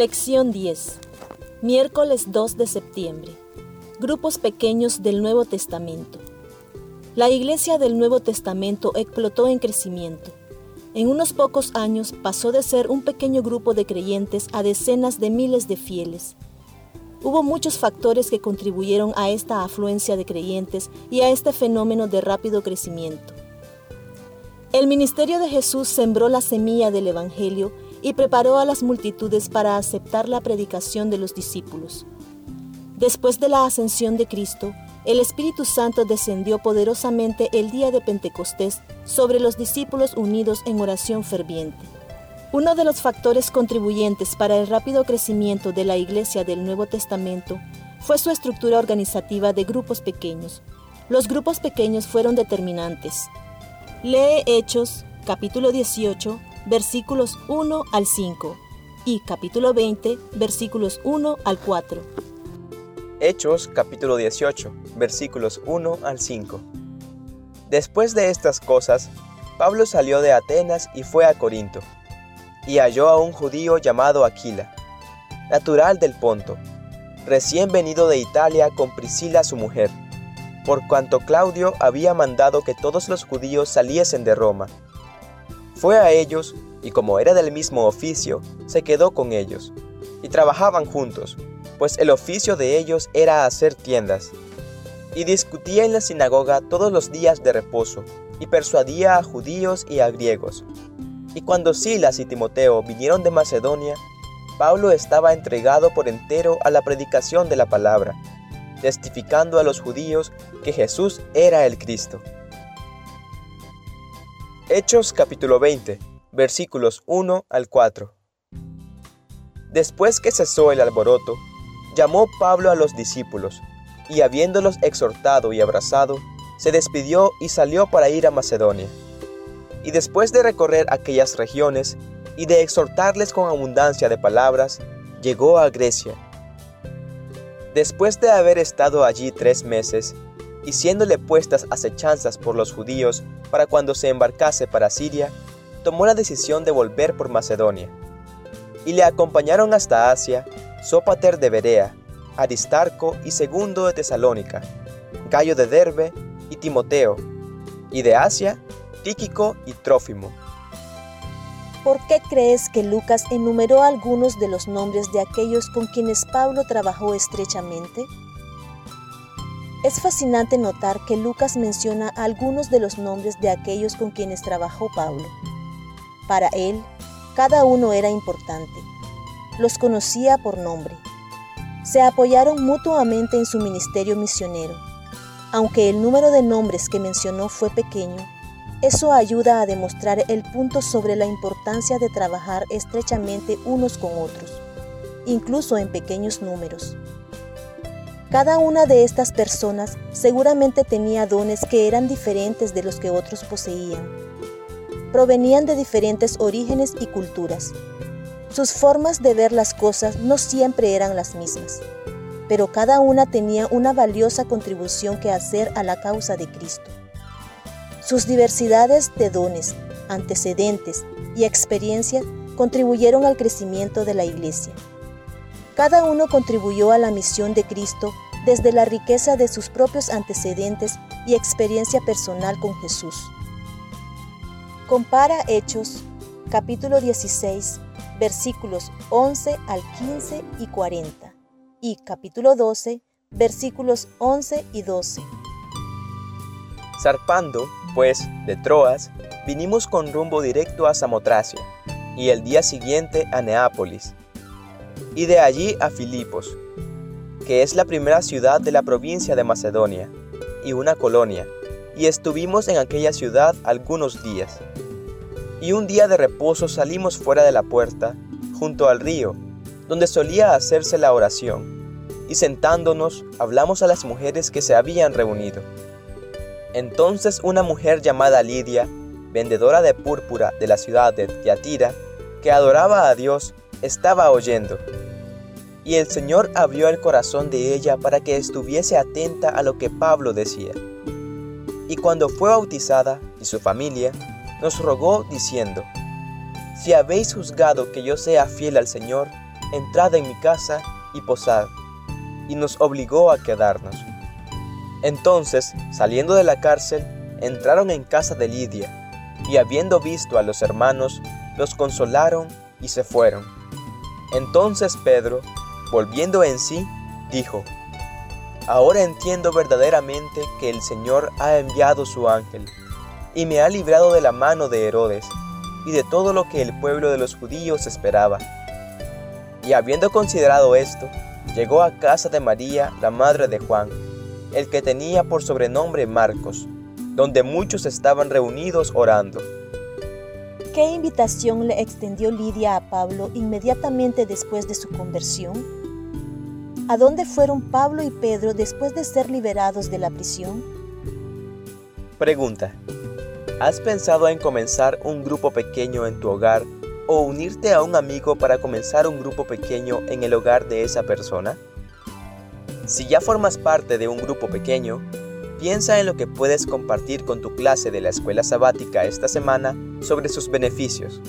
Lección 10. Miércoles 2 de septiembre. Grupos pequeños del Nuevo Testamento. La iglesia del Nuevo Testamento explotó en crecimiento. En unos pocos años pasó de ser un pequeño grupo de creyentes a decenas de miles de fieles. Hubo muchos factores que contribuyeron a esta afluencia de creyentes y a este fenómeno de rápido crecimiento. El ministerio de Jesús sembró la semilla del Evangelio y preparó a las multitudes para aceptar la predicación de los discípulos. Después de la ascensión de Cristo, el Espíritu Santo descendió poderosamente el día de Pentecostés sobre los discípulos unidos en oración ferviente. Uno de los factores contribuyentes para el rápido crecimiento de la Iglesia del Nuevo Testamento fue su estructura organizativa de grupos pequeños. Los grupos pequeños fueron determinantes. Lee Hechos, capítulo 18, versículos 1 al 5 y capítulo 20, versículos 1 al 4. Hechos, capítulo 18, versículos 1 al 5. Después de estas cosas, Pablo salió de Atenas y fue a Corinto y halló a un judío llamado Aquila, natural del Ponto, recién venido de Italia con Priscila su mujer, por cuanto Claudio había mandado que todos los judíos saliesen de Roma. Fue a ellos, y como era del mismo oficio, se quedó con ellos, y trabajaban juntos, pues el oficio de ellos era hacer tiendas. Y discutía en la sinagoga todos los días de reposo, y persuadía a judíos y a griegos, y cuando Silas y Timoteo vinieron de Macedonia, Pablo estaba entregado por entero a la predicación de la palabra, testificando a los judíos que Jesús era el Cristo. Hechos capítulo 20, versículos 1 al 4. Después que cesó el alboroto, llamó Pablo a los discípulos, y habiéndolos exhortado y abrazado, se despidió y salió para ir a Macedonia y después de recorrer aquellas regiones y de exhortarles con abundancia de palabras, llegó a Grecia. Después de haber estado allí tres meses, y siéndole puestas acechanzas por los judíos para cuando se embarcase para Siria, tomó la decisión de volver por Macedonia. Y le acompañaron hasta Asia Sópater de Berea, Aristarco y Segundo de Tesalónica, Gallo de Derbe y Timoteo, y de Asia Tíquico y Trófimo. ¿Por qué crees que Lucas enumeró algunos de los nombres de aquellos con quienes Pablo trabajó estrechamente? Es fascinante notar que Lucas menciona algunos de los nombres de aquellos con quienes trabajó Pablo. Para él, cada uno era importante. Los conocía por nombre. Se apoyaron mutuamente en su ministerio misionero. Aunque el número de nombres que mencionó fue pequeño, eso ayuda a demostrar el punto sobre la importancia de trabajar estrechamente unos con otros, incluso en pequeños números. Cada una de estas personas seguramente tenía dones que eran diferentes de los que otros poseían. Provenían de diferentes orígenes y culturas. Sus formas de ver las cosas no siempre eran las mismas, pero cada una tenía una valiosa contribución que hacer a la causa de Cristo. Sus diversidades de dones, antecedentes y experiencias contribuyeron al crecimiento de la Iglesia. Cada uno contribuyó a la misión de Cristo desde la riqueza de sus propios antecedentes y experiencia personal con Jesús. Compara Hechos, capítulo 16, versículos 11 al 15 y 40, y capítulo 12, versículos 11 y 12. Zarpando, pues, de Troas, vinimos con rumbo directo a Samotracia, y el día siguiente a Neápolis, y de allí a Filipos, que es la primera ciudad de la provincia de Macedonia, y una colonia, y estuvimos en aquella ciudad algunos días. Y un día de reposo salimos fuera de la puerta, junto al río, donde solía hacerse la oración, y sentándonos hablamos a las mujeres que se habían reunido. Entonces una mujer llamada Lidia, vendedora de púrpura de la ciudad de Tiatira, que adoraba a Dios, estaba oyendo. Y el Señor abrió el corazón de ella para que estuviese atenta a lo que Pablo decía. Y cuando fue bautizada y su familia, nos rogó diciendo, Si habéis juzgado que yo sea fiel al Señor, entrad en mi casa y posad, y nos obligó a quedarnos. Entonces, saliendo de la cárcel, entraron en casa de Lidia, y habiendo visto a los hermanos, los consolaron y se fueron. Entonces Pedro, volviendo en sí, dijo, Ahora entiendo verdaderamente que el Señor ha enviado su ángel, y me ha librado de la mano de Herodes, y de todo lo que el pueblo de los judíos esperaba. Y habiendo considerado esto, llegó a casa de María, la madre de Juan, el que tenía por sobrenombre Marcos, donde muchos estaban reunidos orando. ¿Qué invitación le extendió Lidia a Pablo inmediatamente después de su conversión? ¿A dónde fueron Pablo y Pedro después de ser liberados de la prisión? Pregunta. ¿Has pensado en comenzar un grupo pequeño en tu hogar o unirte a un amigo para comenzar un grupo pequeño en el hogar de esa persona? Si ya formas parte de un grupo pequeño, piensa en lo que puedes compartir con tu clase de la escuela sabática esta semana sobre sus beneficios